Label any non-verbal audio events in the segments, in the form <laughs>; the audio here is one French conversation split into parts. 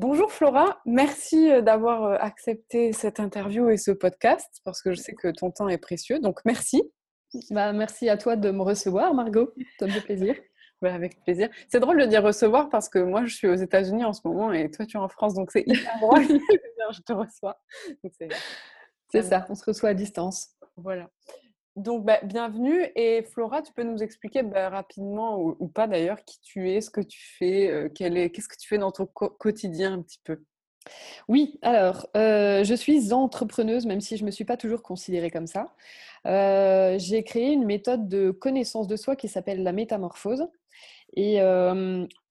Bonjour Flora, merci euh, d'avoir euh, accepté cette interview et ce podcast parce que je sais que ton temps est précieux, donc merci. Bah, merci à toi de me recevoir, Margot. Ça me fait plaisir. <laughs> Bah, avec plaisir. C'est drôle de dire recevoir parce que moi, je suis aux États-Unis en ce moment et toi, tu es en France, donc c'est hyper <laughs> drôle <laughs> je te reçois. C'est ça, on se reçoit à distance. Voilà. Donc, bah, bienvenue. Et Flora, tu peux nous expliquer bah, rapidement, ou, pas d'ailleurs, qui tu es, ce que tu fais, euh, qu'est-ce que tu fais dans ton quotidien un petit peu? Oui, alors, euh, je suis entrepreneuse, même si je ne me suis pas toujours considérée comme ça. Euh, j'ai créé une méthode de connaissance de soi qui s'appelle la métamorphose. Et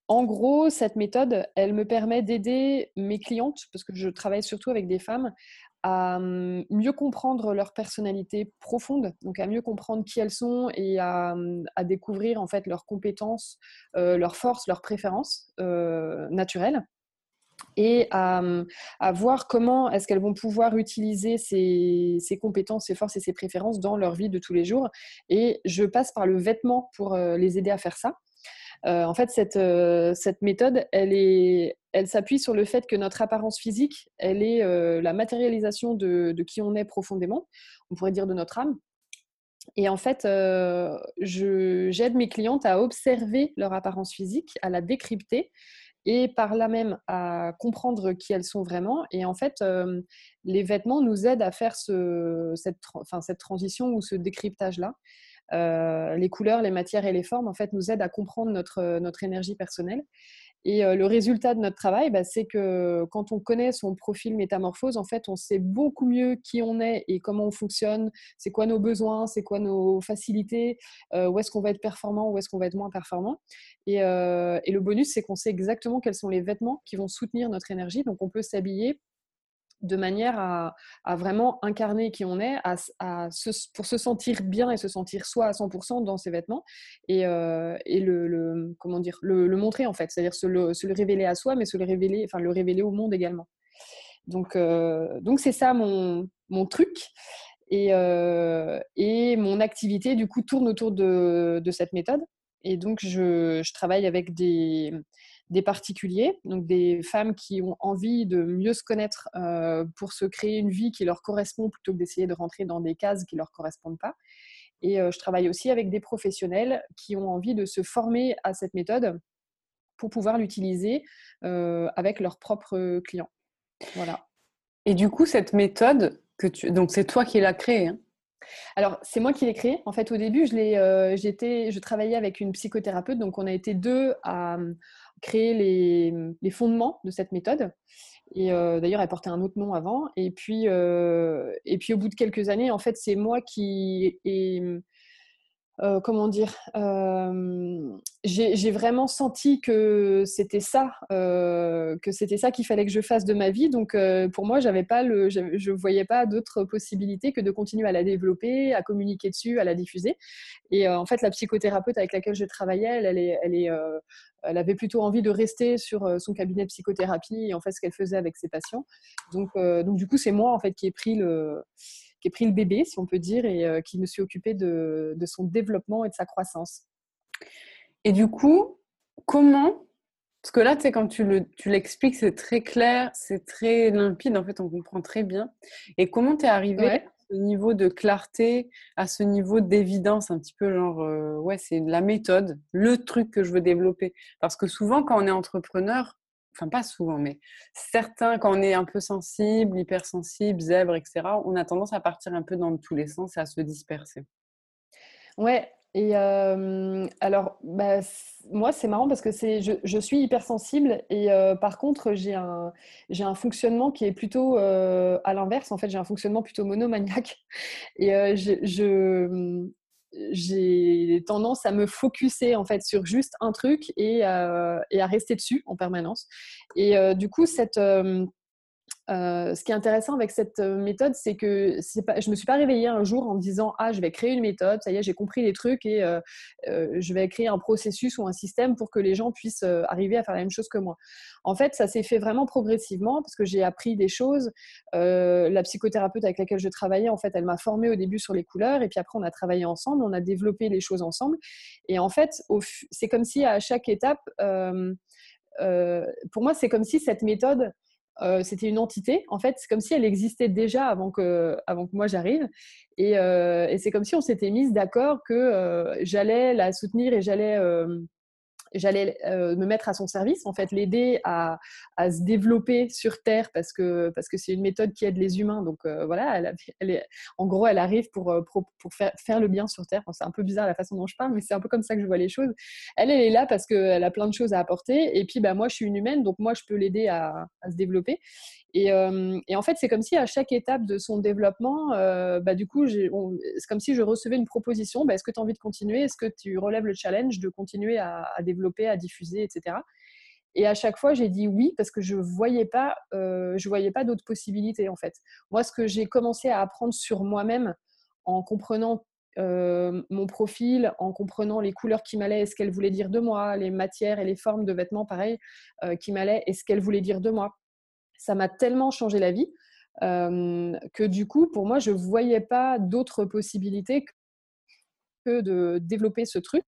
en gros, cette méthode, elle me permet d'aider mes clientes, parce que je travaille surtout avec des femmes, à mmh, mieux comprendre leur personnalité profonde, donc à mieux comprendre qui elles sont et à, mmh, découvrir en fait leurs compétences, euh, leurs forces, leurs préférences euh, naturelles et mmh, à, voir comment est-ce qu'elles vont pouvoir utiliser ces, ces, compétences, ces forces et ces préférences dans leur vie de tous les jours. Et je passe par le vêtement pour euh, les aider à faire ça. Euh, en fait, cette, euh, cette méthode, elle, est, elle s'appuie sur le fait que notre apparence physique, elle est euh, la matérialisation de, qui on est profondément, on pourrait dire de notre âme. Et en fait, j'aide mes clientes à observer leur apparence physique, à la décrypter et par là même à comprendre qui elles sont vraiment. Et en fait, les vêtements nous aident à faire cette transition ou ce décryptage-là. Euh, les couleurs, les matières et les formes, en fait, nous aident à comprendre notre, euh, notre énergie personnelle. Et euh, le résultat de notre travail, bah, c'est que quand on connaît son profil métamorphose, en fait, on sait beaucoup mieux qui on est et comment on fonctionne, c'est quoi nos besoins, c'est quoi nos facilités, où est-ce qu'on va être performant, où est-ce qu'on va être moins performant. Et, et le bonus, c'est qu'on sait exactement quels sont les vêtements qui vont soutenir notre énergie. Donc, on peut s'habiller de manière à, vraiment incarner qui on est, à, pour se sentir bien et se sentir soi à 100% dans ses vêtements et, euh, le, comment dire, le, montrer en fait, c'est-à-dire se le, révéler à soi, mais se le révéler, enfin le révéler au monde également. Donc euh, donc c'est ça mon, truc. Et, euh, et, mon activité, du coup, tourne autour de, cette méthode. Et donc, je travaille avec des, des particuliers, donc des femmes qui ont envie de mieux se connaître euh, pour se créer une vie qui leur correspond plutôt que d'essayer de rentrer dans des cases qui ne leur correspondent pas. Et euh, je travaille aussi avec des professionnels qui ont envie de se former à cette méthode pour pouvoir l'utiliser euh, avec leurs propres clients. Voilà. Et du coup, cette méthode, que tu... donc c'est toi qui l'as créée hein? Alors, c'est moi qui l'ai créée. En fait, au début, je, j'étais, je travaillais avec une psychothérapeute, donc on a été deux à, créer les, fondements de cette méthode. Et euh, d'ailleurs, elle portait un autre nom avant. Et puis, euh, et puis, au bout de quelques années, en fait, c'est moi qui ai euh, comment dire, euh, j'ai vraiment senti que c'était ça, euh, que c'était ça qu'il fallait que je fasse de ma vie. Donc pour moi, j'avais pas je voyais pas d'autres possibilités que de continuer à la développer, à communiquer dessus, à la diffuser. Et en fait, la psychothérapeute avec laquelle je travaillais, elle, elle, elle, elle avait plutôt envie de rester sur son cabinet de psychothérapie et en fait ce qu'elle faisait avec ses patients. Donc, donc du coup, c'est moi en fait qui ai pris le qui ai pris le bébé, si on peut dire, et euh, qui me suis occupée de, son développement et de sa croissance. Et du coup, comment Parce que là, tu sais, quand tu l'expliques, c'est très clair, c'est très limpide, en fait, on comprend très bien. Et comment tu es arrivé à ce niveau de clarté, à ce niveau d'évidence, un petit peu genre, euh, ouais, c'est la méthode, le truc que je veux développer? Parce que souvent, quand on est entrepreneur, enfin pas souvent, mais certains, quand on est un peu sensible, hypersensible, zèbre, etc., on a tendance à partir un peu dans tous les sens et à se disperser. Ouais, et alors, bah, moi, c'est marrant parce que je, suis hypersensible et par contre, j'ai un, un fonctionnement qui est plutôt à l'inverse. En fait, j'ai un fonctionnement plutôt monomaniaque et je, j'ai tendance à me focuser en fait sur juste un truc et, euh, à rester dessus en permanence. Et euh, du coup, cette, euh, ce qui est intéressant avec cette euh, méthode, c'est que je ne me suis pas réveillée un jour en me disant Ah, je vais créer une méthode, ça y est, j'ai compris les trucs et euh, je vais créer un processus ou un système pour que les gens puissent arriver à faire la même chose que moi. En fait, ça s'est fait vraiment progressivement parce que j'ai appris des choses. la psychothérapeute avec laquelle je travaillais, en fait, elle m'a formée au début sur les couleurs et puis après, on a travaillé ensemble, on a développé les choses ensemble. Et en fait, c'est comme si à chaque étape, pour moi, c'est comme si cette méthode, c'était une entité. En fait, c'est comme si elle existait déjà avant que, avant que moi j'arrive. Et, et c'est comme si on s'était mise d'accord que j'allais la soutenir et j'allais j'allais euh, me mettre à son service, en fait, l'aider à, à, se développer sur Terre parce que parce que c'est une méthode qui aide les humains. Donc euh, voilà, elle, est, en gros, elle arrive pour, euh, pour, pour faire, faire, le bien sur Terre. c'est un peu bizarre la façon dont je parle, mais c'est un peu comme ça que je vois les choses. Elle, elle est là parce qu'elle a plein de choses à apporter. Et puis, bah, moi, je suis une humaine, donc moi, je peux l'aider à, à, se développer. Et, et, en fait, c'est comme si à chaque étape de son développement, bah, du coup, c'est comme si je recevais une proposition. Bah, Est-ce que tu as envie de continuer? Est-ce que tu relèves le challenge de continuer à, à développer? À diffuser, etc. Et à chaque fois, j'ai dit oui parce que je voyais pas, euh, je voyais pas d'autres possibilités en fait. Moi, ce que j'ai commencé à apprendre sur moi-même en comprenant euh, mon profil, en comprenant les couleurs qui m'allaient et ce qu'elles voulaient dire de moi, les matières et les formes de vêtements, pareil, euh, qui m'allaient et ce qu'elles voulaient dire de moi. Ça m'a tellement changé la vie que du coup, pour moi, je voyais pas d'autres possibilités que de développer ce truc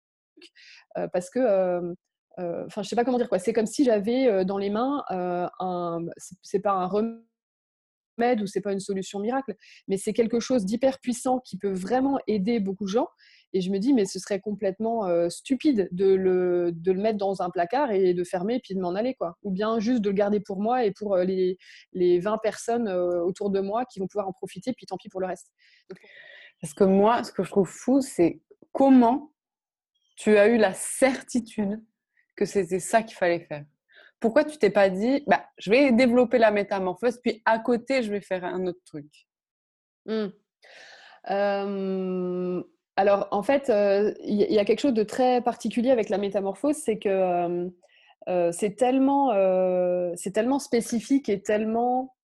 parce que enfin je sais pas comment dire quoi c'est comme si j'avais dans les mains un c'est pas un remède ou c'est pas une solution miracle mais c'est quelque chose d'hyper puissant qui peut vraiment aider beaucoup de gens et je me dis mais ce serait complètement stupide de le, de le mettre dans un placard et de fermer et puis de m'en aller quoi. Ou bien juste de le garder pour moi et pour les, les 20 personnes autour de moi qui vont pouvoir en profiter puis tant pis pour le reste. Parce que moi ce que je trouve fou c'est comment tu as eu la certitude que c'était ça qu'il fallait faire Pourquoi tu t'es pas dit, bah, je vais développer la métamorphose, puis à côté, je vais faire un autre truc? Mmh. Alors, en fait, euh, il y, a quelque chose de très particulier avec la métamorphose, c'est que euh, c'est tellement, tellement spécifique et tellement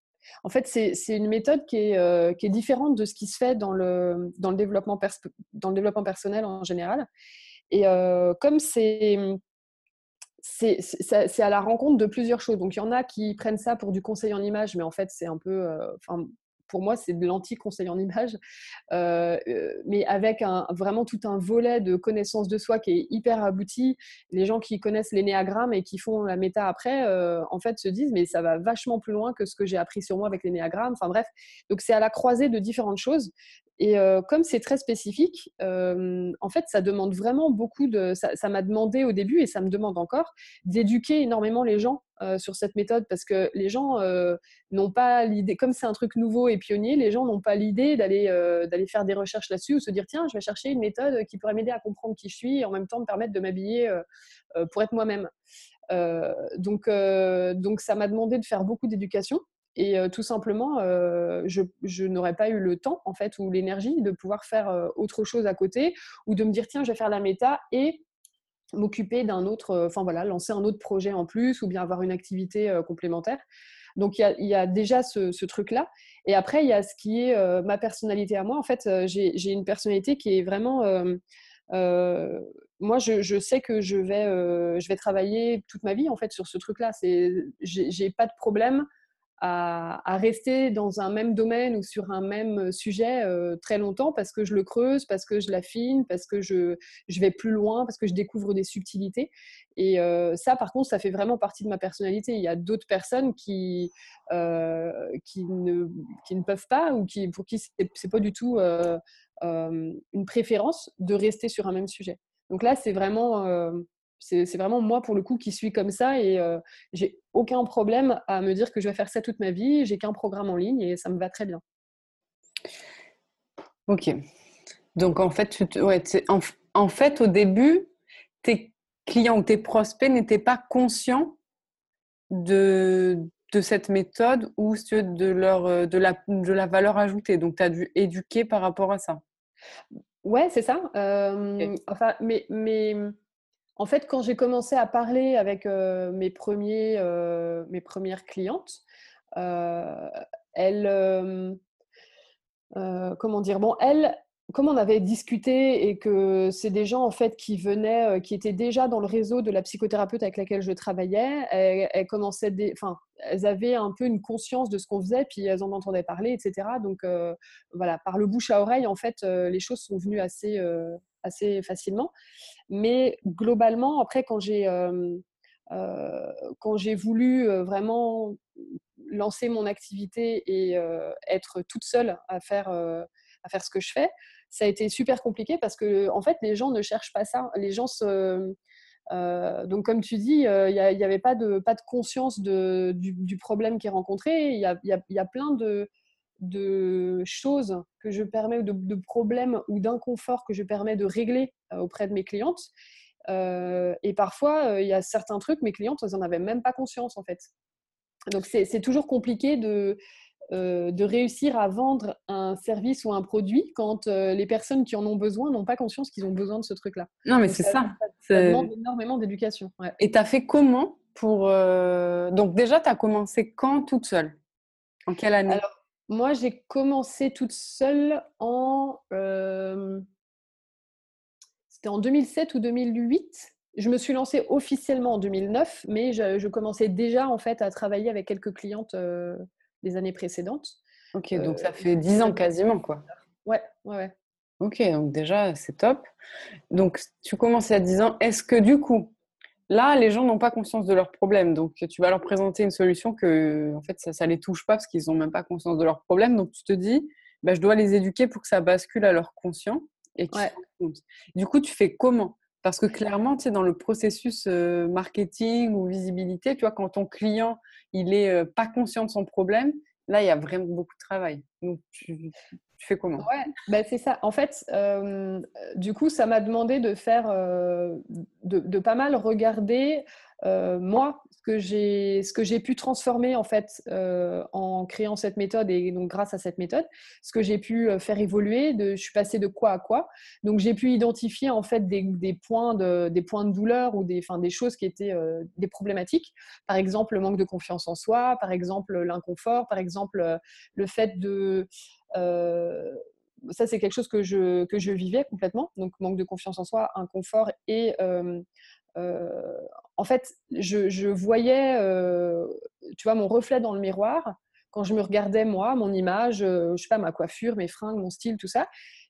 en fait, c'est une méthode qui est, qui est, différente de ce qui se fait dans le, dans le, développement, dans le développement personnel en général. Et comme c'est c'est à la rencontre de plusieurs choses. Donc, il y en a qui prennent ça pour du conseil en image, mais en fait, c'est un peu, pour moi, c'est de l'anti-conseil en image, mais avec un, vraiment tout un volet de connaissance de soi qui est hyper abouti. Les gens qui connaissent l'énéagramme et qui font la méta après, en fait, se disent, mais ça va vachement plus loin que ce que j'ai appris sur moi avec l'énéagramme. Enfin bref, donc c'est à la croisée de différentes choses. Et comme c'est très spécifique, en fait, ça demande vraiment beaucoup de. Ça m'a demandé au début, et ça me demande encore, d'éduquer énormément les gens sur cette méthode, parce que les gens n'ont pas l'idée, comme c'est un truc nouveau et pionnier, les gens n'ont pas l'idée d'aller d'aller faire des recherches là-dessus ou se dire tiens, je vais chercher une méthode qui pourrait m'aider à comprendre qui je suis et en même temps me permettre de m'habiller pour être moi-même. donc, donc, ça m'a demandé de faire beaucoup d'éducation. Et tout simplement, je, n'aurais pas eu le temps, en fait, ou l'énergie de pouvoir faire autre chose à côté, ou de me dire, tiens, je vais faire la méta et m'occuper d'un autre, enfin voilà, lancer un autre projet en plus, ou bien avoir une activité complémentaire. Donc, il y, a, déjà ce, truc-là. Et après, il y a ce qui est ma personnalité à moi. En fait, j'ai une personnalité qui est vraiment... moi, je, sais que je vais, je vais travailler toute ma vie, en fait, sur ce truc-là. J'ai pas de problème à, rester dans un même domaine ou sur un même sujet euh, très longtemps parce que je le creuse, parce que je l'affine, parce que je, vais plus loin, parce que je découvre des subtilités. Et euh, ça, par contre, ça fait vraiment partie de ma personnalité. Il y a d'autres personnes qui, euh, qui, ne, qui ne peuvent pas ou qui, pour qui c'est pas du tout une préférence de rester sur un même sujet. Donc là, c'est vraiment c'est vraiment moi pour le coup qui suis comme ça et euh, j'ai aucun problème à me dire que je vais faire ça toute ma vie. J'ai qu'un programme en ligne et ça me va très bien. Ok. Donc en fait, tu ouais, en, fait, au début, tes clients ou tes prospects n'étaient pas conscients de, de cette méthode ou de, leur, euh, de, la, de la valeur ajoutée. Donc tu as dû éduquer par rapport à ça. Ouais, c'est ça. Euh, enfin, mais, mais en fait, quand j'ai commencé à parler avec mes, premiers, mes premières clientes, elles, comment dire, bon, elles, comme on avait discuté et que c'est des gens en fait qui venaient, qui étaient déjà dans le réseau de la psychothérapeute avec laquelle je travaillais, elles, commençaient, enfin, elles avaient un peu une conscience de ce qu'on faisait, puis elles en entendaient parler, etc. Donc voilà, par le bouche à oreille, en fait, les choses sont venues assez, assez facilement. Mais globalement, après, quand j'ai quand j'ai voulu vraiment lancer mon activité et être toute seule à faire, à faire ce que je fais, ça a été super compliqué parce que en fait, les gens ne cherchent pas ça. Les gens se donc, comme tu dis, il n'y avait pas de, pas de conscience de, du, problème qui est rencontré. Il y a, y a, plein de, de choses que je permets, de, de problèmes ou d'inconfort que je permets de régler auprès de mes clientes. et parfois, il y a certains trucs, mes clientes, elles n'en avaient même pas conscience en fait. Donc, c'est toujours compliqué de, de réussir à vendre un service ou un produit quand les personnes qui en ont besoin n'ont pas conscience qu'ils ont besoin de ce truc-là. Non, mais c'est ça. Ça, demande énormément d'éducation. Et tu as fait comment pour. Donc, déjà, tu as commencé quand toute seule? En quelle année? Alors, moi, j'ai commencé toute seule en. C'était en 2007 ou 2008 je me suis lancée officiellement en 2009, mais je, commençais déjà en fait à travailler avec quelques clientes les années précédentes. Ok, donc ça fait dix ans quasiment, quoi. Ouais, ouais, ouais. Ok, donc déjà, c'est top. Donc, tu commences à 10 ans. Est-ce que du coup, là, les gens n'ont pas conscience de leurs problèmes. Donc, tu vas leur présenter une solution que, en fait, ça ne les touche pas parce qu'ils n'ont même pas conscience de leurs problèmes. Donc, tu te dis, bah, je dois les éduquer pour que ça bascule à leur conscient. Et Du coup, tu fais comment? Parce que clairement, tu sais, dans le processus marketing ou visibilité, tu vois, quand ton client, il n'est pas conscient de son problème, là, il y a vraiment beaucoup de travail. Donc, tu, fais comment? Ouais, bah, c'est ça. En fait, du coup, ça m'a demandé de faire, de, pas mal regarder moi que j'ai, ce que j'ai pu transformer en fait euh, en créant cette méthode et donc grâce à cette méthode, ce que j'ai pu euh, faire évoluer, de, je suis passée de quoi à quoi. Donc j'ai pu identifier en fait des, des, points de des points de douleur ou des, enfin, des choses qui étaient euh, des problématiques. Par exemple le manque de confiance en soi, par exemple l'inconfort, par exemple le fait de ça, c'est quelque chose que je, que je vivais complètement. Donc, manque de confiance en soi, inconfort et euh, en fait, je, voyais, euh, tu vois, mon reflet dans le miroir quand je me regardais moi, mon image, euh, je sais pas, ma coiffure, mes fringues, mon style, tout ça.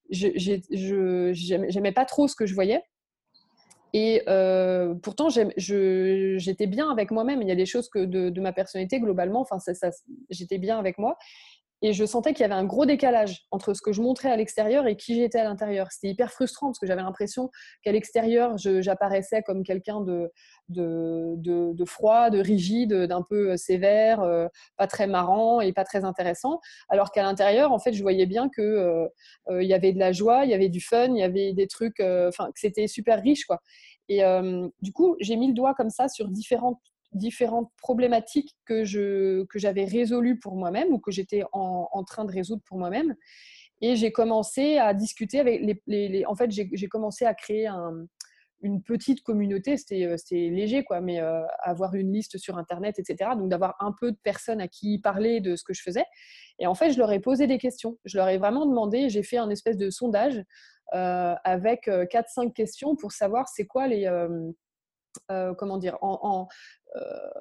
Je j'aimais pas trop ce que je voyais. Et pourtant, j'étais bien avec moi-même. Il y a des choses que de, ma personnalité globalement, enfin, j'étais bien avec moi. Et je sentais qu'il y avait un gros décalage entre ce que je montrais à l'extérieur et qui j'étais à l'intérieur. C'était hyper frustrant parce que j'avais l'impression qu'à l'extérieur, j'apparaissais comme quelqu'un de, de, de, froid, de rigide, d'un peu euh, sévère, euh, pas très marrant et pas très intéressant. Alors qu'à l'intérieur, en fait, je voyais bien qu'il euh, il y avait de la joie, il y avait du fun, il y avait des trucs, enfin, que c'était super riche, quoi. Et du coup, j'ai mis le doigt comme ça sur différentes différentes problématiques que je que j'avais résolues pour moi-même ou que j'étais en, train de résoudre pour moi-même. Et j'ai commencé à discuter avec les. en fait, j'ai commencé à créer une petite communauté. C'était léger, quoi, mais euh, avoir une liste sur Internet, etc. Donc d'avoir un peu de personnes à qui parler de ce que je faisais. Et en fait, je leur ai posé des questions. Je leur ai vraiment demandé. J'ai fait un espèce de sondage euh, avec 4-5 euh, questions pour savoir c'est quoi les. comment dire, euh,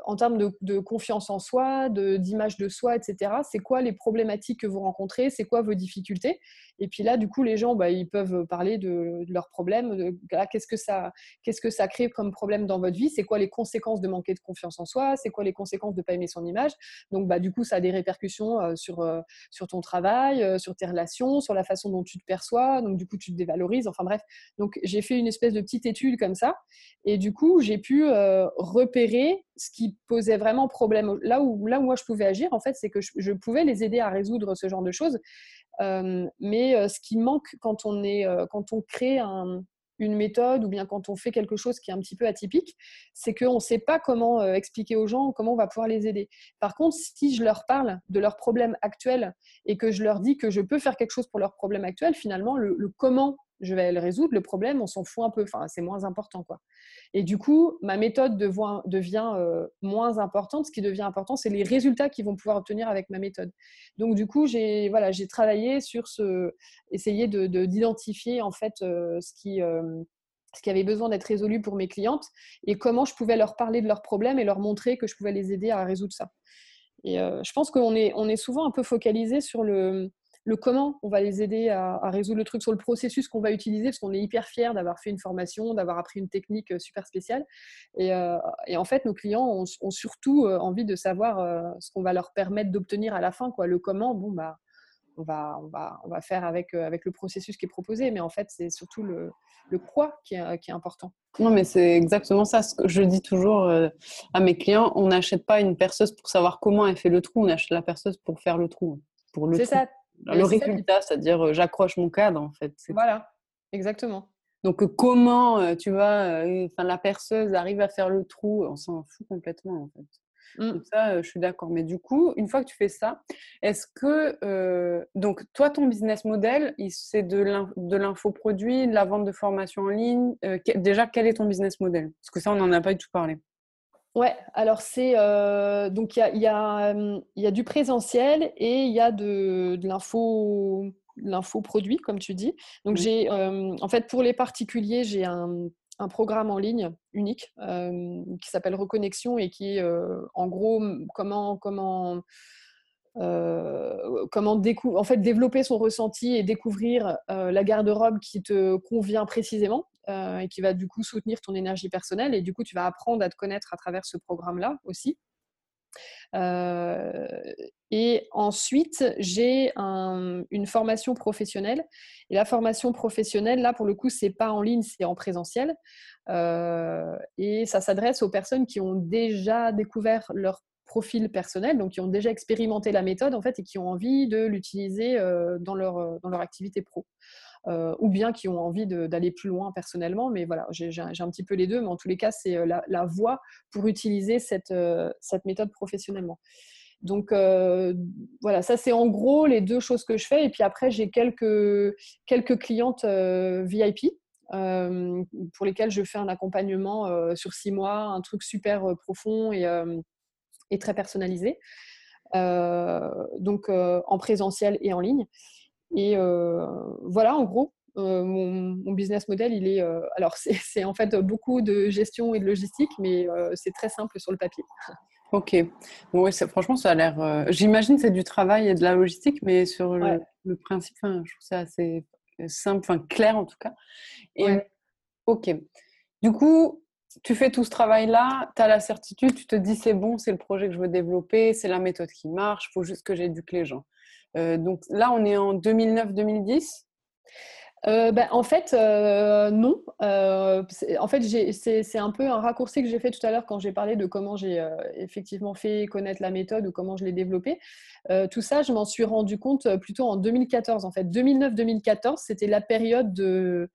en termes de, confiance en soi, d'image de, soi, etc. C'est quoi les problématiques que vous rencontrez C'est quoi vos difficultés? Et puis là, du coup, les gens, bah, ils peuvent parler de, leurs problèmes. Qu'est-ce que ça, que ça crée comme problème dans votre vie? C'est quoi les conséquences de manquer de confiance en soi? C'est quoi les conséquences de ne pas aimer son image? Donc, bah, du coup, ça a des répercussions euh, sur, euh, sur ton travail, sur tes relations, sur la façon dont tu te perçois. Donc, du coup, tu te dévalorises. Enfin bref. Donc, j'ai fait une espèce de petite étude comme ça. Et du coup, j'ai pu repérer ce qui posait vraiment problème, là où, là où moi je pouvais agir, en fait, c'est que je, pouvais les aider à résoudre ce genre de choses. Euh, mais euh, ce qui manque quand on, est, euh, quand on crée une méthode ou bien quand on fait quelque chose qui est un petit peu atypique, c'est qu'on ne sait pas comment expliquer aux gens comment on va pouvoir les aider. Par contre, si je leur parle de leurs problèmes actuels et que je leur dis que je peux faire quelque chose pour leurs problèmes actuels, finalement, le, le comment je vais le résoudre. Le problème, on s'en fout un peu. Enfin, c'est moins important, quoi. Et du coup, ma méthode devient, euh, moins importante. Ce qui devient important, c'est les résultats qu'ils vont pouvoir obtenir avec ma méthode. Donc, du coup, j'ai voilà, travaillé sur ce, essayer de d'identifier en fait euh, ce qui euh, ce qui avait besoin d'être résolu pour mes clientes et comment je pouvais leur parler de leurs problèmes et leur montrer que je pouvais les aider à résoudre ça. Et je pense qu'on est, on est souvent un peu focalisé sur le, le comment on va les aider à, résoudre le truc sur le processus qu'on va utiliser, parce qu'on est hyper fiers d'avoir fait une formation, d'avoir appris une technique euh, super spéciale. Et, en fait, nos clients ont, surtout envie de savoir ce qu'on va leur permettre d'obtenir à la fin. Quoi. Le comment, bon, bah, on va, on va, on va faire avec, avec le processus qui est proposé, mais en fait, c'est surtout le, le quoi qui est, qui est important. Non, mais c'est exactement ça. Ce que je dis toujours euh, à mes clients on n'achète pas une perceuse pour savoir comment elle fait le trou, on achète la perceuse pour faire le trou. Pour le c'est ça. Le résultat, c'est-à-dire euh, j'accroche mon cadre, en fait. Voilà, exactement. Donc, euh, comment, tu vois, enfin, la perceuse arrive à faire le trou, on s'en fout complètement, en fait. Mmh. ça, je suis d'accord. Mais du coup, une fois que tu fais ça, est-ce que donc toi, ton business model, c'est de l'infoproduit, de la vente de formation en ligne. déjà, quel est ton business model? Parce que ça, on n'en a pas du tout parlé. Ouais, alors c'est donc il y a, y, a, y a, du présentiel et il y a de, de l'info l'infoproduit, comme tu dis. Donc, j'ai, en fait, pour les particuliers, j'ai un, un programme en ligne unique euh, qui s'appelle Reconnexion et qui est euh, en gros comment comment euh, comment en fait développer son ressenti et découvrir la garde-robe qui te convient précisément et qui va du coup soutenir ton énergie personnelle et du coup tu vas apprendre à te connaître à travers ce programme là aussi euh, et ensuite, j'ai une formation professionnelle. Et la formation professionnelle, là, pour le coup, c'est pas en ligne, c'est en présentiel. Euh, et ça s'adresse aux personnes qui ont déjà découvert leur profil personnel, donc qui ont déjà expérimenté la méthode, en fait, et qui ont envie de l'utiliser euh, dans, leur, dans leur activité pro. Euh, ou bien qui ont envie d'aller plus loin personnellement. Mais voilà, j'ai un petit peu les deux, mais en tous les cas, c'est euh, la, voie pour utiliser cette, euh, méthode professionnellement. Donc voilà, ça c'est en gros les deux choses que je fais. Et puis après, j'ai quelques, clientes VIP pour lesquelles je fais un accompagnement sur six mois, un truc super profond et très personnalisé. donc en présentiel et en ligne. Et voilà, en gros, euh, mon, business model, il est. Euh, alors, c'est en fait beaucoup de gestion et de logistique, mais c'est très simple sur le papier. Ok. Bon, oui, franchement, ça a l'air. J'imagine que c'est du travail et de la logistique, mais sur le, principe, je trouve ça assez simple, enfin clair en tout cas. Et, Ok. Du coup, tu fais tout ce travail-là, tu as la certitude, tu te dis c'est bon, c'est le projet que je veux développer, c'est la méthode qui marche, il faut juste que j'éduque les gens. Euh, donc là, on est en 2009-2010 euh, ben, en fait, euh, non. en fait, c'est un peu un raccourci que j'ai fait tout à l'heure quand j'ai parlé de comment j'ai effectivement fait connaître la méthode ou comment je l'ai développée. tout ça, je m'en suis rendu compte plutôt en 2014. En fait, 2009-2014, c'était la période de,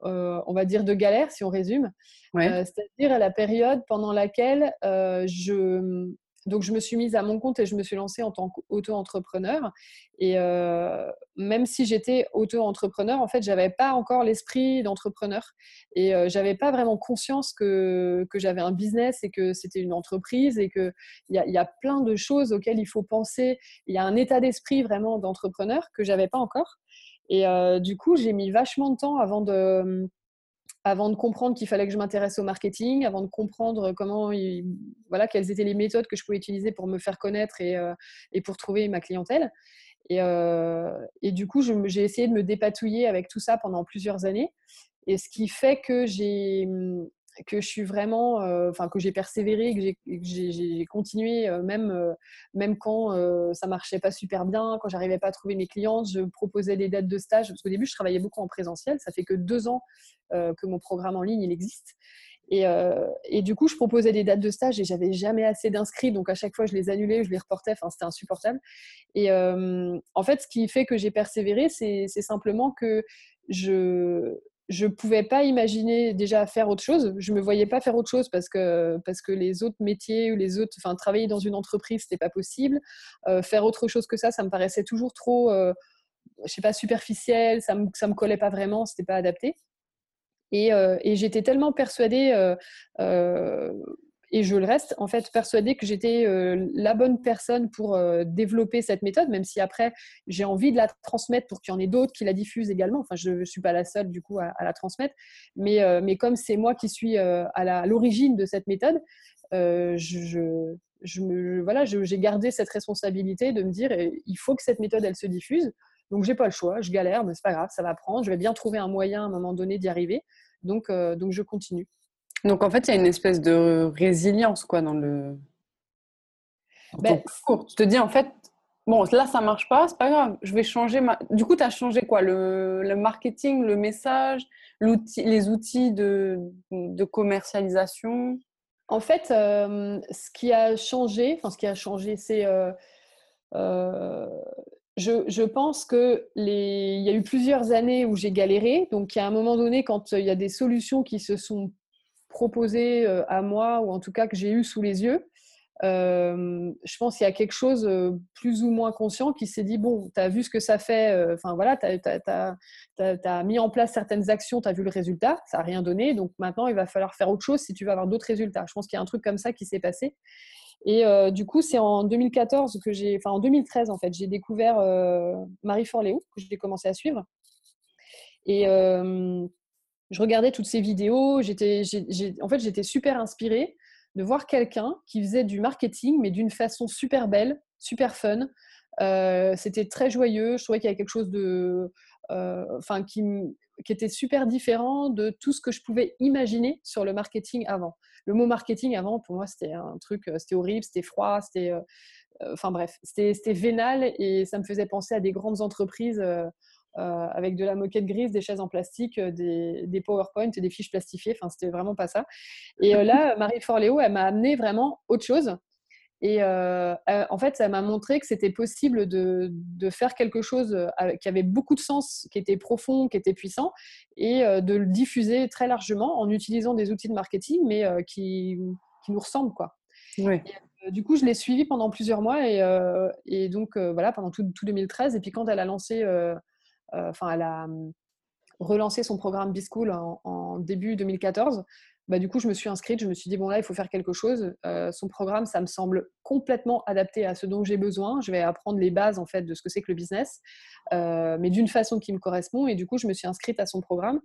on va dire, de galère, si on résume. C'est-à-dire la période pendant laquelle je, donc, je me suis mise à mon compte et je me suis lancée en tant qu'auto-entrepreneur. Et euh, même si j'étais auto-entrepreneur, en fait, j'avais pas encore l'esprit d'entrepreneur et euh, j'avais pas vraiment conscience que, que j'avais un business et que c'était une entreprise et qu'il y a, y a plein de choses auxquelles il faut penser. Il y a un état d'esprit vraiment d'entrepreneur que j'avais pas encore. Et euh, du coup, j'ai mis vachement de temps avant de avant de comprendre qu'il fallait que je m'intéresse au marketing, avant de comprendre comment, voilà, quelles étaient les méthodes que je pouvais utiliser pour me faire connaître et, euh, pour trouver ma clientèle. Et, euh, et du coup, j'ai essayé de me dépatouiller avec tout ça pendant plusieurs années. Et ce qui fait que j'ai que je suis vraiment, euh, enfin que j'ai persévéré, que j'ai continué euh, même euh, même quand ça marchait pas super bien, quand j'arrivais pas à trouver mes clients, je proposais des dates de stage parce qu'au début je travaillais beaucoup en présentiel. Ça fait que deux ans que mon programme en ligne existe. Et, et, du coup, je proposais des dates de stage et j'avais jamais assez d'inscrits. Donc, à chaque fois, je les annulais, je les reportais. Enfin, c'était insupportable. Et en fait, ce qui fait que j'ai persévéré, c'est simplement que je, je pouvais pas imaginer déjà faire autre chose. Je me voyais pas faire autre chose parce que parce que les autres métiers ou les autres, enfin travailler dans une entreprise, c'était pas possible. Euh, faire autre chose que ça, ça me paraissait toujours trop, euh, je sais pas, superficiel. Ça me ça me collait pas vraiment, c'était pas adapté. Et, euh, et j'étais tellement persuadée et je le reste en fait persuadée que j'étais euh, la bonne personne pour euh, développer cette méthode, même si après j'ai envie de la transmettre pour qu'il y en ait d'autres qui la diffusent également. Enfin, je ne suis pas la seule du coup à, la transmettre, mais, euh, mais comme c'est moi qui suis à l'origine de cette méthode, je, me, voilà, j'ai gardé cette responsabilité de me dire il faut que cette méthode elle se diffuse. Donc, j'ai pas le choix, je galère, mais c'est pas grave, ça va prendre. Je vais bien trouver un moyen à un moment donné d'y arriver. Donc, donc, je continue. Donc, en fait, il y a une espèce de résilience, quoi, dans le. Ben, Tu te dis, en fait, bon, là, ça marche pas, c'est pas grave, je vais changer. Ma... Du coup, tu as changé quoi? Le, le, marketing, le message, les outils de, de commercialisation? En fait, euh, ce qui a changé, enfin, ce qui a changé, c'est. Euh, euh, je, je, pense que les... il y a eu plusieurs années où j'ai galéré. Donc, il y a un moment donné, quand il y a des solutions qui se sont proposées à moi, ou en tout cas que j'ai eu sous les yeux, euh, je pense qu'il y a quelque chose euh, plus ou moins conscient qui s'est dit bon, tu as vu ce que ça fait, euh, enfin voilà, tu as, mis en place certaines actions, tu as vu le résultat, ça n'a rien donné, donc maintenant il va falloir faire autre chose si tu veux avoir d'autres résultats. Je pense qu'il y a un truc comme ça qui s'est passé. Et du coup, c'est en 2014 que j'ai, en 2013 en fait, j'ai découvert Marie Forléo, que j'ai commencé à suivre. Et je regardais toutes ces vidéos, j'étais, en fait, j'étais super inspirée de voir quelqu'un qui faisait du marketing, mais d'une façon super belle, super fun. Euh, c'était très joyeux. Je trouvais qu'il y avait quelque chose de, euh, enfin, qui, était super différent de tout ce que je pouvais imaginer sur le marketing avant. Le mot marketing avant, pour moi, c'était un truc, euh, c'était horrible, c'était froid, c'était, enfin bref, c'était vénal et ça me faisait penser à des grandes entreprises avec de la moquette grise, des chaises en plastique, euh, des, des PowerPoint et des fiches plastifiées. Enfin, c'était vraiment pas ça. Et euh, là, Marie Forléo, elle m'a amené vraiment autre chose. Et en fait, ça m'a montré que c'était possible de, de, faire quelque chose qui avait beaucoup de sens, qui était profond, qui était puissant, et de le diffuser très largement en utilisant des outils de marketing, mais qui, qui nous ressemblent. Quoi. du coup, je l'ai suivie pendant plusieurs mois, et, et donc voilà, pendant tout, tout, 2013. Et puis quand elle a lancé euh, enfin, elle a hum, relancé son programme B-School en, début 2014. Bah, du coup, je me suis inscrite, je me suis dit, bon là, il faut faire quelque chose. Euh, son programme, ça me semble complètement adapté à ce dont j'ai besoin. Je vais apprendre les bases, en fait, de ce que c'est que le business, euh, mais d'une façon qui me correspond. Et du coup, je me suis inscrite à son programme.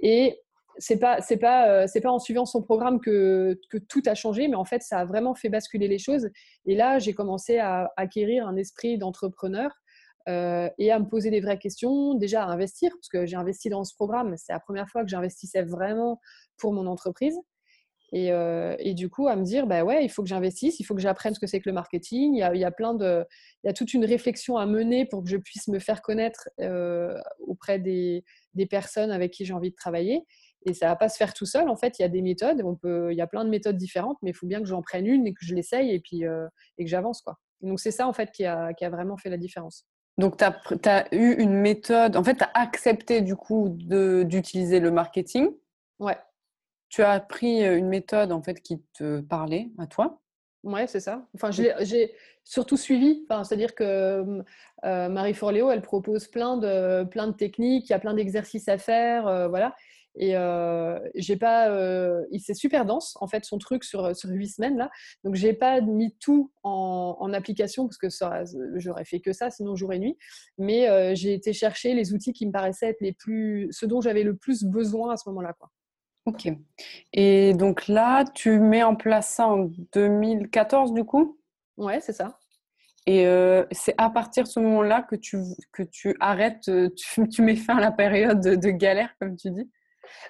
Et c'est pas c'est pas c'est pas en suivant son programme que, que, tout a changé mais en fait ça a vraiment fait basculer les choses et là j'ai commencé à acquérir un esprit d'entrepreneur euh, et à me poser des vraies questions, déjà à investir, parce que j'ai investi dans ce programme, c'est la première fois que j'investissais vraiment pour mon entreprise. Et, euh, et, du coup, à me dire, bah ouais, il faut que j'investisse, il faut que j'apprenne ce que c'est que le marketing. Il y, a, plein de, il y a toute une réflexion à mener pour que je puisse me faire connaître euh, auprès des, des, personnes avec qui j'ai envie de travailler. Et ça va pas se faire tout seul. En fait, il y a des méthodes. On peut, il y a plein de méthodes différentes, mais il faut bien que j'en prenne une et que je l'essaye et puis et que j'avance quoi. donc c'est ça en fait qui a, qui a vraiment fait la différence. Donc, tu as, eu une méthode, en fait, tu as accepté du coup d'utiliser le marketing. Ouais. Tu as appris euh, une méthode en fait qui te parlait à toi. Ouais, c'est ça. Enfin, j'ai surtout suivi. Enfin, C'est-à-dire que euh, Marie Forléo, elle propose plein de, plein de techniques, il y a plein d'exercices à faire. Euh, voilà. Et euh, j'ai pas, euh, c'est super dense en fait son truc sur sur huit semaines là. Donc j'ai pas mis tout en, en application parce que j'aurais fait que ça, sinon jour et nuit. Mais euh, j'ai été chercher les outils qui me paraissaient être les plus, ce dont j'avais le plus besoin à ce moment-là quoi. Ok. Et donc là, tu mets en place ça en 2014 du coup? Ouais, c'est ça. Et euh, c'est à partir de ce moment-là que tu, que tu arrêtes, tu, tu, mets fin à la période de, de galère, comme tu dis?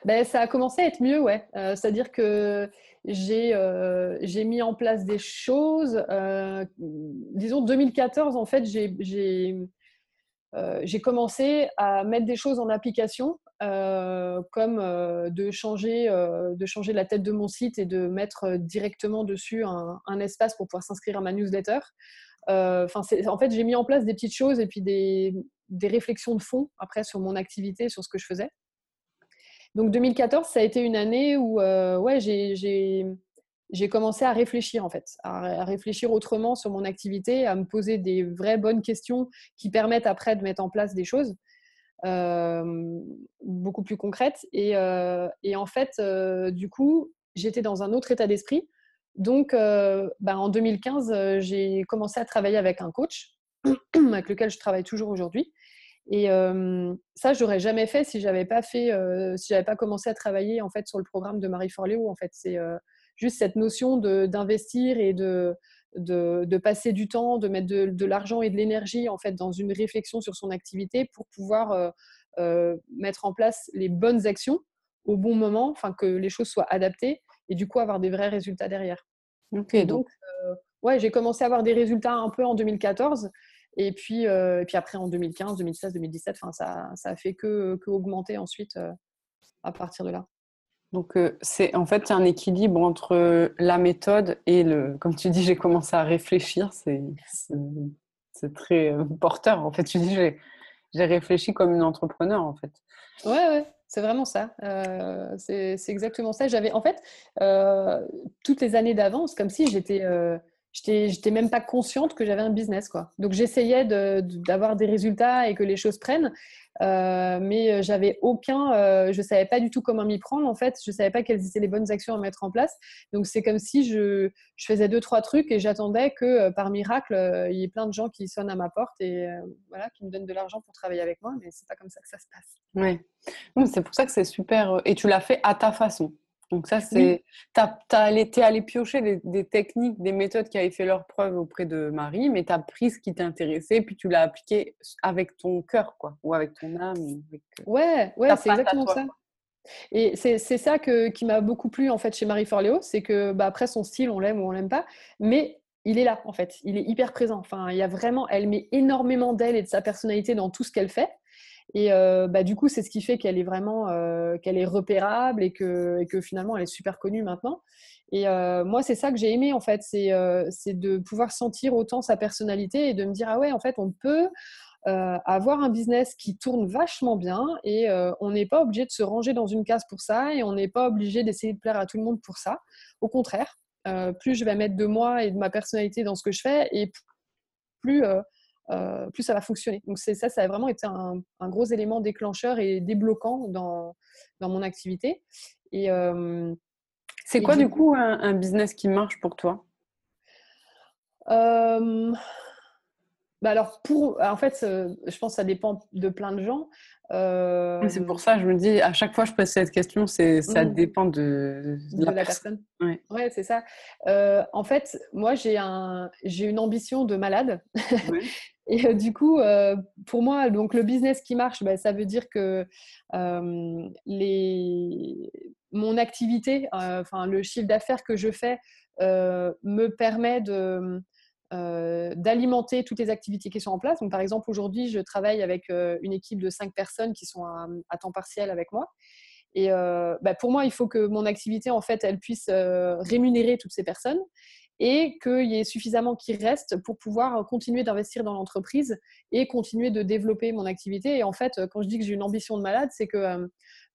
Ben, Ça a commencé à être mieux, ouais. Euh, c'est-à-dire que j'ai euh, mis en place des choses. Euh, disons, 2014, en fait, j'ai j'ai commencé à mettre des choses en application, comme de, changer, de changer la tête de mon site et de mettre directement dessus un, un espace pour pouvoir s'inscrire à ma newsletter. Enfin, en fait, j'ai mis en place des petites choses et puis des, des réflexions de fond après sur mon activité, sur ce que je faisais. Donc 2014, ça a été une année où euh, j'ai commencé à réfléchir en fait, à, réfléchir autrement sur mon activité, à me poser des vraies bonnes questions qui permettent après de mettre en place des choses euh, beaucoup plus concrètes. Et, euh, en fait, du coup, j'étais dans un autre état d'esprit. Donc, bah, en 2015, j'ai commencé à travailler avec un coach <clears throat> avec lequel je travaille toujours aujourd'hui. Et euh, ça, j'aurais jamais fait si j'avais pas fait, euh, si j'avais pas commencé à travailler en fait sur le programme de Marie Forléo. En fait, c'est euh, juste cette notion d'investir et de de, passer du temps, de mettre de, l'argent et de l'énergie en fait dans une réflexion sur son activité pour pouvoir mettre en place les bonnes actions au bon moment, enfin que les choses soient adaptées et du coup avoir des vrais résultats derrière. Ok, donc, ouais, j'ai commencé à avoir des résultats un peu en 2014 et puis, et puis après en 2015, 2016, 2017, enfin ça, ça a fait que, que augmenter ensuite à partir de là. Donc, euh, c'est en fait un équilibre entre la méthode et le. Comme tu dis, j'ai commencé à réfléchir. C'est, c'est, très euh, porteur. En fait, tu dis, j'ai, j'ai réfléchi comme une entrepreneur, en fait. Ouais, ouais. C'est vraiment ça. Euh, c'est, c'est exactement ça. J'avais, en fait, toutes les années d'avance, comme si j'étais j'étais même pas consciente que j'avais un business quoi. Donc j'essayais d'avoir des résultats et que les choses prennent, euh, mais euh, j'avais aucun, euh, je savais pas du tout comment m'y prendre en fait. Je savais pas quelles étaient les bonnes actions à mettre en place. Donc c'est comme si je, je, faisais deux trois trucs et j'attendais que par miracle il y ait plein de gens qui sonnent à ma porte et voilà qui me donnent de l'argent pour travailler avec moi. Mais c'est pas comme ça que ça se passe. Ouais. C'est pour ça que c'est super. Et tu l'as fait à ta façon. Donc ça, c'est... Tu es allé piocher des, techniques, des méthodes qui avaient fait leur preuve auprès de Marie, mais tu as pris ce qui t'intéressait, puis tu l'as appliqué avec ton cœur, quoi, ou avec ton âme. Avec, euh, ouais, ouais c'est exactement ça. Et c'est ça que, qui m'a beaucoup plu en fait chez Marie Forleo, c'est que bah, après son style, on l'aime ou on l'aime pas, mais il est là en fait, il est hyper présent. Enfin, il y a vraiment, elle met énormément d'elle et de sa personnalité dans tout ce qu'elle fait. Et euh, bah, du coup, c'est ce qui fait qu'elle est vraiment euh, qu'elle est repérable et que, et que, finalement, elle est super connue maintenant. Et euh, moi, c'est ça que j'ai aimé, en fait, c'est de pouvoir sentir autant sa personnalité et de me dire, ah ouais, en fait, on peut avoir un business qui tourne vachement bien et on n'est pas obligé de se ranger dans une case pour ça et on n'est pas obligé d'essayer de plaire à tout le monde pour ça. Au contraire, plus je vais mettre de moi et de ma personnalité dans ce que je fais et plus plus ça va fonctionner. Donc ça, ça a vraiment été un, gros élément déclencheur et débloquant dans, dans mon activité. Et euh, c'est quoi du coup un, business qui marche pour toi? Euh, bah alors pour en fait je pense que ça dépend de plein de gens. C'est pour ça je me dis à chaque fois je pose cette question c'est ça mmh. dépend de, la, personne, ouais, c'est ça. En fait moi j'ai un j'ai une ambition de malade. <laughs> Et euh, du coup, euh, pour moi, donc le business qui marche, bah, ça veut dire que euh, les... mon activité, enfin le chiffre d'affaires que je fais, me permet de d'alimenter toutes les activités qui sont en place. Donc, par exemple, aujourd'hui, je travaille avec une équipe de cinq personnes qui sont à, temps partiel avec moi. Et bah, pour moi, il faut que mon activité, en fait, elle puisse rémunérer toutes ces personnes et qu'il y ait suffisamment qui reste pour pouvoir continuer d'investir dans l'entreprise et continuer de développer mon activité. Et en fait, quand je dis que j'ai une ambition de malade, c'est que euh,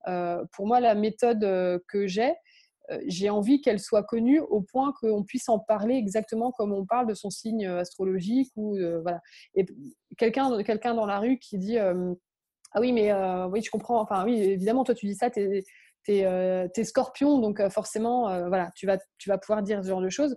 euh, pour moi, la méthode euh, que j'ai, j'ai envie qu'elle soit connue au point qu'on puisse en parler exactement comme on parle de son signe astrologique ou voilà. Et quelqu'un quelqu'un dans la rue qui dit ah oui mais oui je comprends enfin oui évidemment toi tu dis ça t'es es, scorpion donc forcément voilà tu vas tu vas pouvoir dire ce genre de choses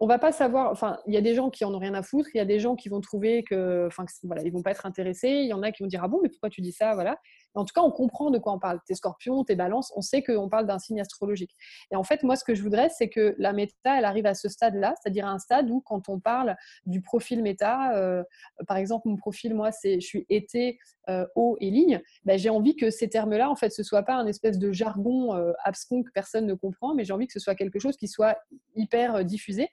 on va pas savoir. Enfin, il y a des gens qui en ont rien à foutre. Il y a des gens qui vont trouver que, enfin, voilà, ils vont pas être intéressés. Il y en a qui vont dire ah bon, mais pourquoi tu dis ça, voilà. En tout cas, on comprend de quoi on parle. Tes scorpions, tes balances, on sait qu'on parle d'un signe astrologique. Et en fait, moi, ce que je voudrais, c'est que la méta, elle arrive à ce stade-là, c'est-à-dire à un stade où, quand on parle du profil méta, euh, par exemple, mon profil, moi, c'est je suis été, euh, haut et ligne. Ben, j'ai envie que ces termes-là, en fait, ce soit pas un espèce de jargon euh, abscon que personne ne comprend, mais j'ai envie que ce soit quelque chose qui soit hyper diffusé.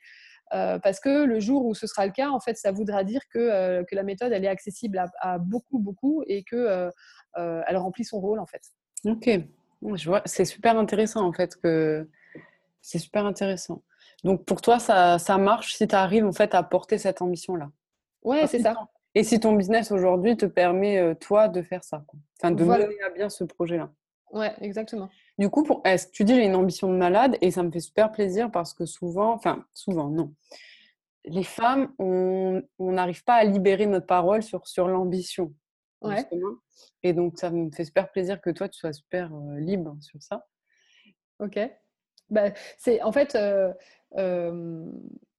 Euh, parce que le jour où ce sera le cas, en fait, ça voudra dire que, euh, que la méthode, elle est accessible à, beaucoup, beaucoup et euh, elle remplit son rôle, en fait. Ok, je vois, c'est super intéressant, en fait, que c'est super intéressant. Donc, pour toi, ça, ça marche si tu arrives, en fait, à porter cette ambition-là? Ouais, c'est ça. Et si ton business aujourd'hui te permet, toi, de faire ça, enfin, de mener à bien ce projet-là. Ouais, exactement. Du coup, pour, tu dis j'ai une ambition de malade et ça me fait super plaisir parce que souvent, enfin souvent non, les femmes, on n'arrive pas à libérer notre parole sur, sur l'ambition. Ouais. Et donc ça me fait super plaisir que toi tu sois super euh, libre sur ça. Ok. Bah, c'est en fait, euh, euh,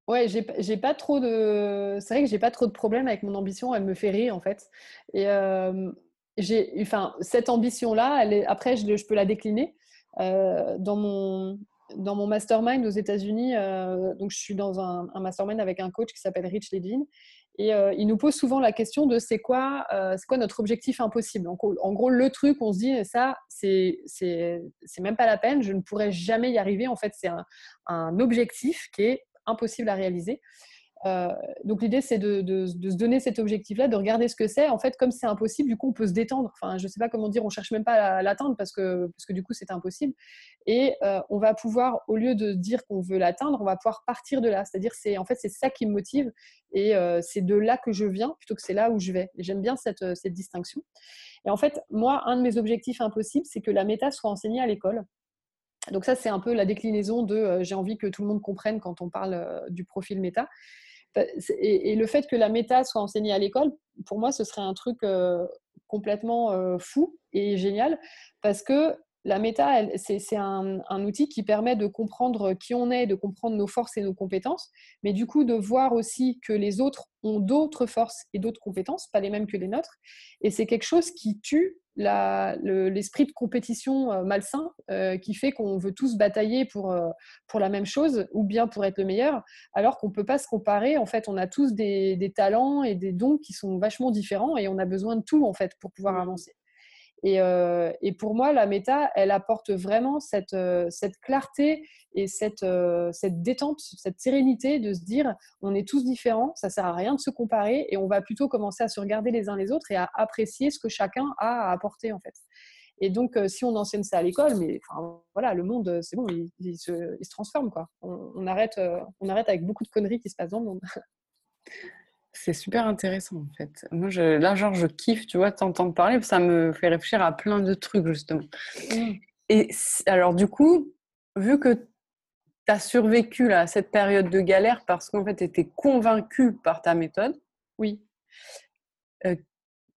ouais, j'ai pas trop de. C'est vrai que j'ai pas trop de problèmes avec mon ambition. Elle me fait rire en fait. Et j'ai, enfin, cette ambition-là, après, je, je, peux la décliner. Dans mon, dans mon mastermind aux États-Unis, donc je suis dans un, un, mastermind avec un coach qui s'appelle Rich Ledin et euh, il nous pose souvent la question de c'est quoi, euh, quoi notre objectif impossible. En gros, le truc, on se dit, ça, c'est, même pas la peine, je ne pourrais jamais y arriver. En fait, c'est un objectif qui est impossible à réaliser. Euh, donc l'idée, c'est de, se donner cet objectif-là, de regarder ce que c'est. En fait, comme c'est impossible, du coup, on peut se détendre. Enfin, je ne sais pas comment dire, on cherche même pas à l'atteindre parce que, parce que du coup, c'est impossible. Et euh, on va pouvoir, au lieu de dire qu'on veut l'atteindre, on va pouvoir partir de là. C'est-à-dire, c'est en fait, c'est ça qui me motive et euh, c'est de là que je viens plutôt que c'est là où je vais. J'aime bien cette, cette distinction. Et en fait, moi, un de mes objectifs impossibles, c'est que la méta soit enseignée à l'école. Donc ça, c'est un peu la déclinaison de j'ai envie que tout le monde comprenne quand on parle du profil méta. Et, le fait que la méta soit enseignée à l'école, pour moi, ce serait un truc euh, complètement euh, fou et génial parce que la méta, c'est un, un, outil qui permet de comprendre qui on est, de comprendre nos forces et nos compétences, mais du coup de voir aussi que les autres ont d'autres forces et d'autres compétences, pas les mêmes que les nôtres. Et c'est quelque chose qui tue l'esprit de compétition euh, malsain euh, qui fait qu'on veut tous batailler pour, euh, pour la même chose ou bien pour être le meilleur, alors qu'on ne peut pas se comparer. En fait, on a tous des, des, talents et des dons qui sont vachement différents et on a besoin de tout en fait pour pouvoir mmh. Euh, et, pour moi, la méta, elle apporte vraiment cette, euh, clarté et cette, euh, cette détente, cette sérénité de se dire on est tous différents, ça sert à rien de se comparer et on va plutôt commencer à se regarder les uns les autres et à apprécier ce que chacun a à apporter en fait. Et donc, si on enseigne ça à l'école, mais voilà, le monde, c'est bon, il, se, transforme quoi. On arrête, on arrête avec beaucoup de conneries qui se passent dans le monde. <laughs> C'est super intéressant en fait. Moi, je, là, genre, je kiffe, tu vois, t'entendre parler, ça me fait réfléchir à plein de trucs justement. Mmh. Et alors, du coup, vu que tu as survécu là, à cette période de galère parce qu'en fait, tu étais convaincu par ta méthode, oui. Euh,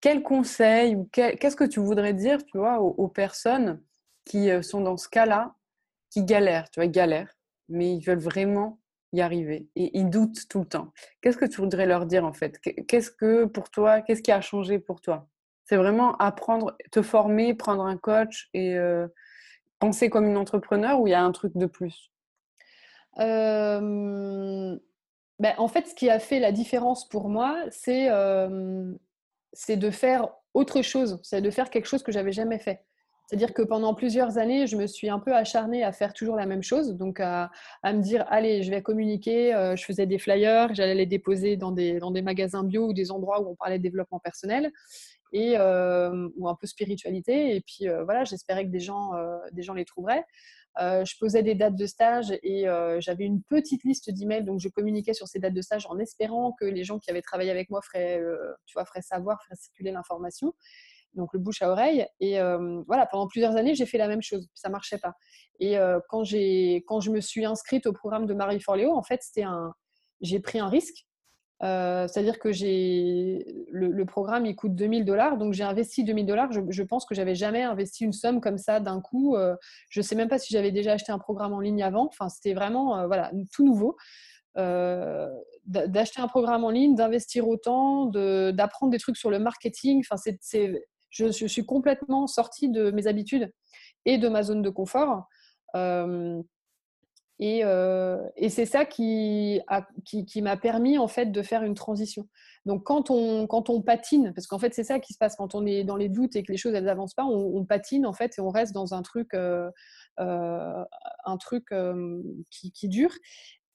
quel conseil ou qu'est-ce que tu voudrais dire, tu vois, aux, personnes qui euh, sont dans ce cas-là, qui galèrent, tu vois, galèrent, mais ils veulent vraiment y arriver et ils doutent tout le temps. Qu'est-ce que tu voudrais leur dire en fait? Qu'est-ce que pour toi, qu'est-ce qui a changé pour toi? C'est vraiment apprendre, te former, prendre un coach et euh, penser comme une entrepreneur ou il y a un truc de plus? Ben, En fait, ce qui a fait la différence pour moi, c'est de faire autre chose, c'est de faire quelque chose que j'avais jamais fait. C'est-à-dire que pendant plusieurs années, je me suis un peu acharnée à faire toujours la même chose, donc à, me dire, allez, je vais communiquer, euh, je faisais des flyers, j'allais les déposer dans des, magasins bio ou des endroits où on parlait de développement personnel et, euh, ou un peu spiritualité. Et puis euh, voilà, j'espérais que des gens, des gens les trouveraient. je posais des dates de stage et j'avais une petite liste d'emails, donc je communiquais sur ces dates de stage en espérant que les gens qui avaient travaillé avec moi feraient, tu vois, feraient savoir, feraient circuler l'information donc le bouche à oreille. Et euh, voilà, pendant plusieurs années, j'ai fait la même chose, ça marchait pas. Et euh, quand quand je me suis inscrite au programme de Marie Forleo, en fait, c'était un j'ai pris un risque. Euh, c'est-à-dire que j'ai le, programme il coûte 2000 dollars, donc j'ai investi 2000 dollars. Je, pense que j'avais jamais investi une somme comme ça d'un coup. je sais même pas si j'avais déjà acheté un programme en ligne avant. Enfin, c'était vraiment voilà tout nouveau. d'acheter un programme en ligne, d'investir autant, d'apprendre des trucs sur le marketing. Enfin, c'est je, suis complètement sortie de mes habitudes et de ma zone de confort. Euh, euh, et, c'est ça qui, qui, m'a permis en fait de faire une transition. Donc quand on, quand on patine, parce qu'en fait c'est ça qui se passe quand on est dans les doutes et que les choses elles n'avancent pas, on, patine en fait et on reste dans un truc, euh, un truc qui, dure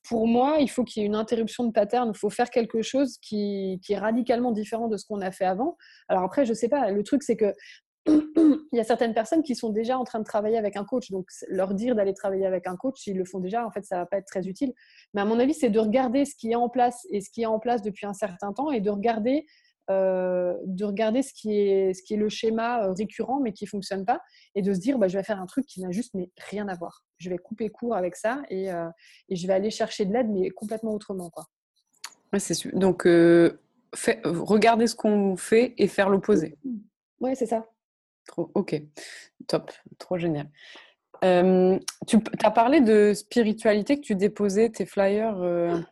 pour moi, il faut qu'il y ait une interruption de pattern. Il faut faire quelque chose qui, est radicalement différent de ce qu'on a fait avant. Alors après, je sais pas. Le truc, c'est que <clears throat> il y a certaines personnes qui sont déjà en train de travailler avec un coach. Donc, leur dire d'aller travailler avec un coach, s'ils le font déjà, en fait, ça va pas être très utile. Mais à mon avis, c'est de regarder ce qui est en place et ce qui est en place depuis un certain temps et de regarder euh, de regarder ce qui, est, ce qui est le schéma euh, récurrent mais qui fonctionne pas et de se dire bah, je vais faire un truc qui n'a juste mais rien à voir. Je vais couper court avec ça et, euh, et je vais aller chercher de l'aide mais complètement autrement. Quoi. Ouais, c'est Donc, fait, regarder ce qu'on fait et faire l'opposé. Ouais, c'est ça. Trop, ok, top, trop génial. tu as parlé de spiritualité que tu déposais tes flyers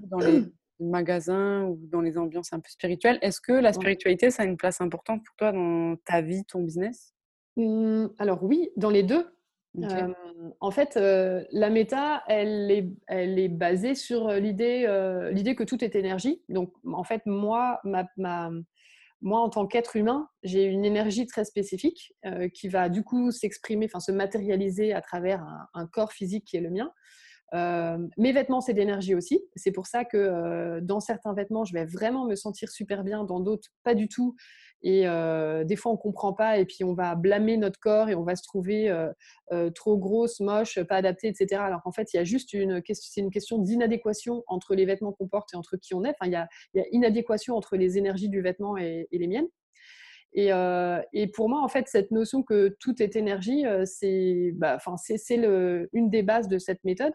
dans les <clears throat> magasins ou dans les ambiances un peu spirituelles. Est-ce que la spiritualité, ça a une place importante pour toi dans ta vie, ton business? Mmh, Alors oui, dans les deux. en fait, la méta, elle est, elle est basée sur l'idée, l'idée que tout est énergie. Donc, en fait, moi, ma, moi en tant qu'être humain, j'ai une énergie très spécifique qui va du coup s'exprimer, enfin se matérialiser à travers un, corps physique qui est le mien. Mes vêtements, c'est d'énergie aussi. C'est pour ça que dans certains vêtements, je vais vraiment me sentir super bien, dans d'autres, pas du tout. Et des fois, on comprend pas et puis on va blâmer notre corps et on va se trouver trop grosse, moche, pas adapté, etc. Alors qu'en fait, il y a juste une c'est une question d'inadéquation entre les vêtements qu'on porte et entre qui on est. Enfin, il y a, inadéquation entre les énergies du vêtement et, les miennes. Et, pour moi, en fait, cette notion que tout est énergie, c'est bah, une des bases de cette méthode.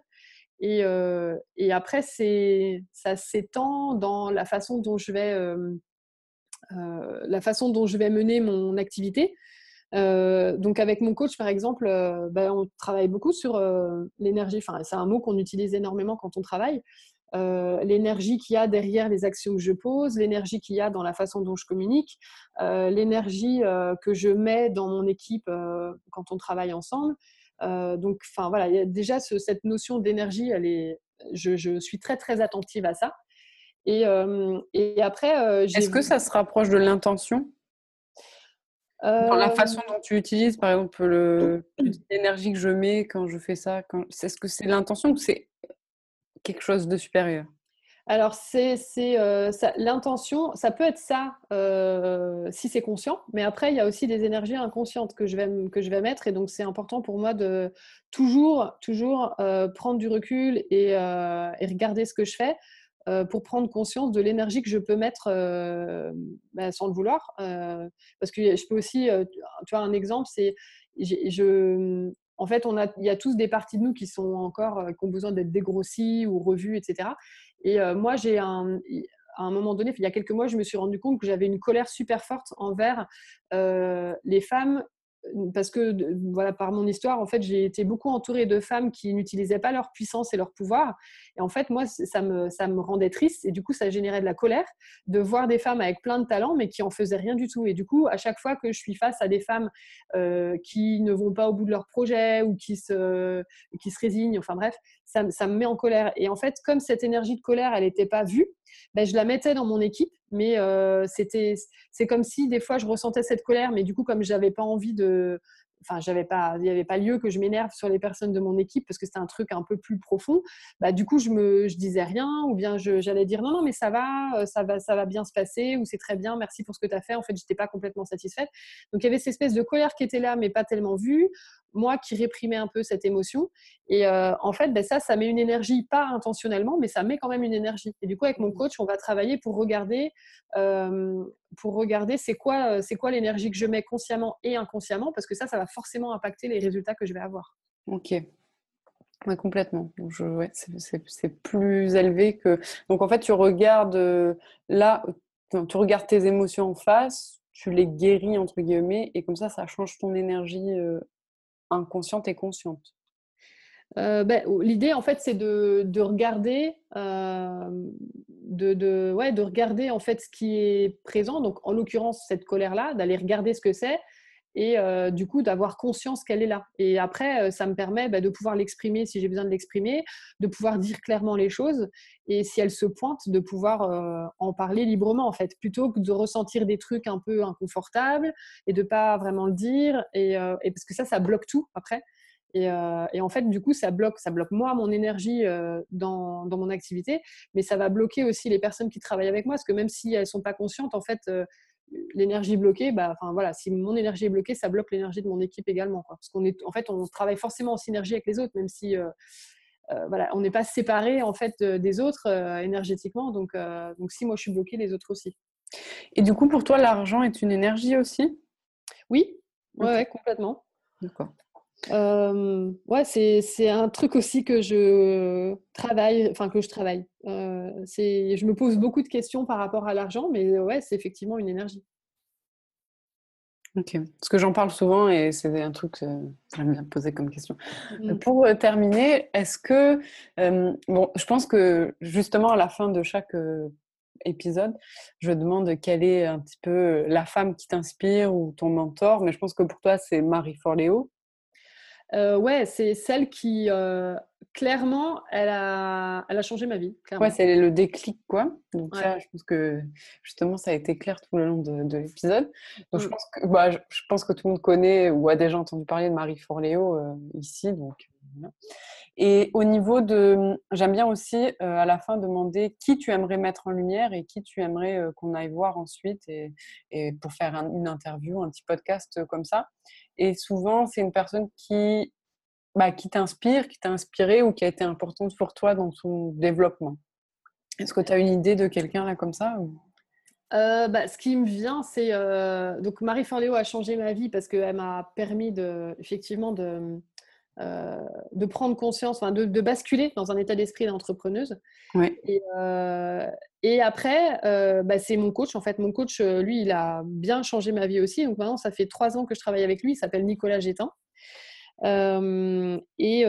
Et, et après, ça s'étend dans la façon dont je vais euh, la façon dont je vais mener mon activité. Euh, donc avec mon coach, par exemple, euh, ben, on travaille beaucoup sur l'énergie. Enfin, c'est un mot qu'on utilise énormément quand on travaille. l'énergie qu'il y a derrière les actions que je pose, l'énergie qu'il y a dans la façon dont je communique, l'énergie que je mets dans mon équipe quand on travaille ensemble. Donc, enfin voilà, déjà cette notion d'énergie, elle est, je, je, suis très très attentive à ça. Et, et après, Est-ce que ça se rapproche de l'intention? Dans la façon dont tu utilises, par exemple, l'énergie <clears throat> que je mets quand je fais ça, quand... est-ce que c'est l'intention ou c'est quelque chose de supérieur? Alors, c'est euh, l'intention, ça peut être ça euh, si c'est conscient, mais après, il y a aussi des énergies inconscientes que je vais, que je vais mettre, et donc c'est important pour moi de toujours, toujours euh, prendre du recul et, regarder ce que je fais pour prendre conscience de l'énergie que je peux mettre bah, sans le vouloir. Parce que je peux aussi, tu vois, un exemple, c'est, en fait, on a, il y a tous des parties de nous qui sont encore, qui ont besoin d'être dégrossies ou revues, etc. Et moi, j'ai un, à un moment donné, il y a quelques mois, je me suis rendu compte que j'avais une colère super forte envers les femmes parce que voilà, par mon histoire, en fait, j'ai été beaucoup entourée de femmes qui n'utilisaient pas leur puissance et leur pouvoir. Et en fait, moi, ça me, ça me rendait triste et du coup, ça générait de la colère de voir des femmes avec plein de talents mais qui en faisaient rien du tout. Et du coup, à chaque fois que je suis face à des femmes euh, qui ne vont pas au bout de leur projet ou qui se, qui se résignent, enfin bref, ça, ça me met en colère. Et en fait, comme cette énergie de colère, elle n'était pas vue, ben, je la mettais dans mon équipe mais euh, c'était c'est comme si des fois je ressentais cette colère mais du coup comme j'avais pas envie de enfin j'avais pas il n'y avait pas lieu que je m'énerve sur les personnes de mon équipe parce que c'était un truc un peu plus profond bah du coup je me je disais rien ou bien j'allais dire non non mais ça va euh, ça va ça va bien se passer ou c'est très bien merci pour ce que tu as fait. En fait j'étais pas complètement satisfaite. Donc il y avait cette espèce de colère qui était là mais pas tellement vue moi qui réprimais un peu cette émotion et euh, en fait ben ça ça met une énergie pas intentionnellement mais ça met quand même une énergie et du coup avec mon coach on va travailler pour regarder euh, pour regarder c'est quoi, euh, c'est quoi l'énergie que je mets consciemment et inconsciemment, parce que ça, ça va forcément impacter les résultats que je vais avoir. Ok. Complètement. ouais, c'est plus élevé que. Donc en fait, tu regardes là, tu regardes tes émotions en face, tu les guéris entre guillemets, et comme ça, ça change ton énergie euh, inconsciente et consciente. ben, L'idée, en fait, c'est de, de, regarder de, de, ouais, de regarder en fait ce qui est présent, donc en l'occurrence cette colère-là, d'aller regarder ce que c'est et euh, du coup d'avoir conscience qu'elle est là. Et après, euh, ça me permet bah, de pouvoir l'exprimer si j'ai besoin de l'exprimer, de pouvoir <laughs> dire clairement les choses et si elle se pointe, de pouvoir euh, en parler librement en fait, plutôt que de ressentir des trucs un peu inconfortables et de pas vraiment le dire et, parce que ça, ça bloque tout après. Et, en fait, du coup, ça bloque, ça bloque moi, mon énergie dans, dans, mon activité, mais ça va bloquer aussi les personnes qui travaillent avec moi, parce que même si elles sont pas conscientes, en fait, l'énergie bloquée, bah, enfin voilà, si mon énergie est bloquée, ça bloque l'énergie de mon équipe également, quoi. parce qu'on est, en fait, on travaille forcément en synergie avec les autres, même si voilà, on n'est pas séparé en fait des autres énergétiquement. Donc, donc si moi je suis bloquée, les autres aussi. Et du coup, pour toi, l'argent est une énergie aussi? Oui, ouais, complètement. D'accord. Euh, ouais, c'est un truc aussi que je travaille, enfin que je travaille. Euh, je me pose beaucoup de questions par rapport à l'argent, mais ouais, c'est effectivement une énergie. Ok, parce que j'en parle souvent et c'est un truc que j'aime bien poser comme question. Mmh. Pour euh, terminer, est-ce que, bon, je pense que justement à la fin de chaque épisode, je demande quelle est un petit peu la femme qui t'inspire ou ton mentor, mais je pense que pour toi c'est Marie Forleo. Ouais, c'est celle qui, clairement, elle a, elle a changé ma vie. Ouais, c'est le déclic, quoi. Donc ça, je pense que justement, ça a été clair tout le long de, l'épisode. Donc je, mm. pense que, bah, je, pense que tout le monde connaît ou a déjà entendu parler de Marie Forleo ici. Donc, Et au niveau de, j'aime bien aussi à la fin demander qui tu aimerais mettre en lumière et qui tu aimerais qu'on aille voir ensuite et, pour faire une interview, un petit podcast comme ça. Et souvent, c'est une personne qui, bah, qui t'inspire, qui t'a inspiré ou qui a été importante pour toi dans ton développement. Est-ce que tu as une idée de quelqu'un là comme ça euh, bah, ce qui me vient, c'est euh, donc Marie Forleo a changé ma vie parce qu'elle m'a permis de, effectivement de, euh, de prendre conscience, enfin de, basculer dans un état d'esprit d'entrepreneuse. Et, et, après, bah, c'est mon coach. En fait, mon coach, lui, il a bien changé ma vie aussi. Donc maintenant, ça fait trois ans que je travaille avec lui. Il s'appelle Nicolas Gétin. et,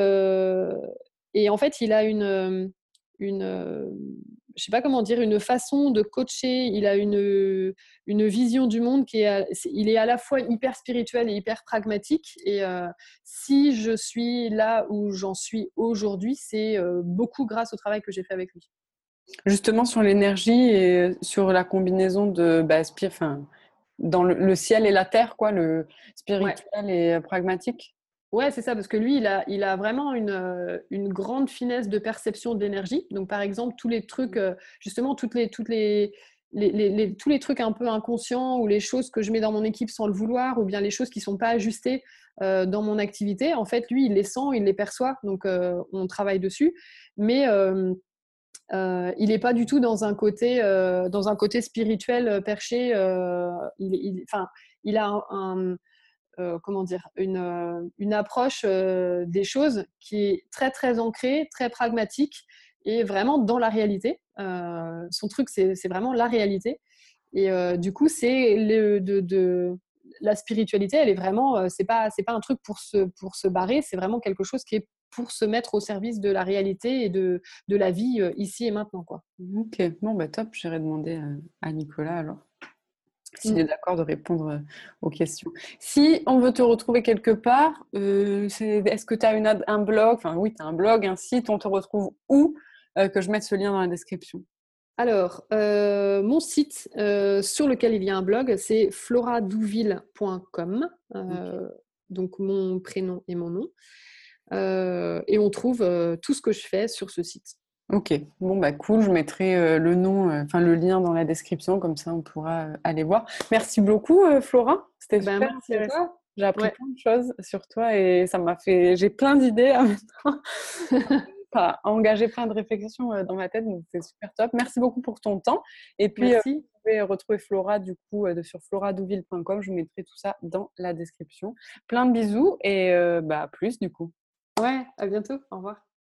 et en fait, il a une, une je sais pas comment dire, une façon de coacher. Il a une, une vision du monde qui est, il est à la fois hyper spirituel et hyper pragmatique. Et si je suis là où j'en suis aujourd'hui, c'est beaucoup grâce au travail que j'ai fait avec lui. Justement sur l'énergie et sur la combinaison de bah, enfin, dans le, ciel et la terre, quoi, le spirituel et pragmatique? Ouais, c'est ça, parce que lui, il a, vraiment une, euh, une grande finesse de perception d'énergie. Donc, par exemple, tous les trucs, euh, justement, toutes les, toutes les, tous les trucs un peu inconscients ou les choses que je mets dans mon équipe sans le vouloir ou bien les choses qui ne sont pas ajustées euh, dans mon activité, en fait, lui, il les sent, il les perçoit. Donc, on travaille dessus. Mais il n'est pas du tout dans un côté, dans un côté spirituel perché. enfin, il a un euh, comment dire, une, euh, une approche euh, des choses qui est très très ancrée, très pragmatique et vraiment dans la réalité. son truc, c'est vraiment la réalité. Et du coup, c'est de, de, la spiritualité, elle est vraiment, c'est pas, c'est pas un truc pour se, pour se barrer, c'est vraiment quelque chose qui est pour se mettre au service de la réalité et de, de la vie ici et maintenant. Quoi. Ok, bon, bah top, j'irai demander à Nicolas alors s'il est mmh. d'accord de répondre euh, aux questions. Si on veut te retrouver quelque part, euh, est-ce que tu as un blog Enfin oui, tu as un blog, un site, on te retrouve où euh, Que je mette ce lien dans la description? Alors, mon site sur lequel il y a un blog, c'est floradouville.com. Donc mon prénom et mon nom. et on trouve tout ce que je fais sur ce site. Ok, bon bah cool, je mettrai euh, le nom, euh, enfin le lien dans la description, comme ça on pourra euh, aller voir. Merci beaucoup Flora, c'était ben, super intéressant. J'ai appris plein de choses sur toi et ça m'a fait, j'ai plein d'idées maintenant, à engager plein de réflexions dans ma tête, donc c'est super top. Merci beaucoup pour ton temps. Et puis vous pouvez retrouver Flora du coup sur floradouville.com, je vous mettrai tout ça dans la description. Plein de bisous et bah plus du coup. Ouais, à bientôt, au revoir.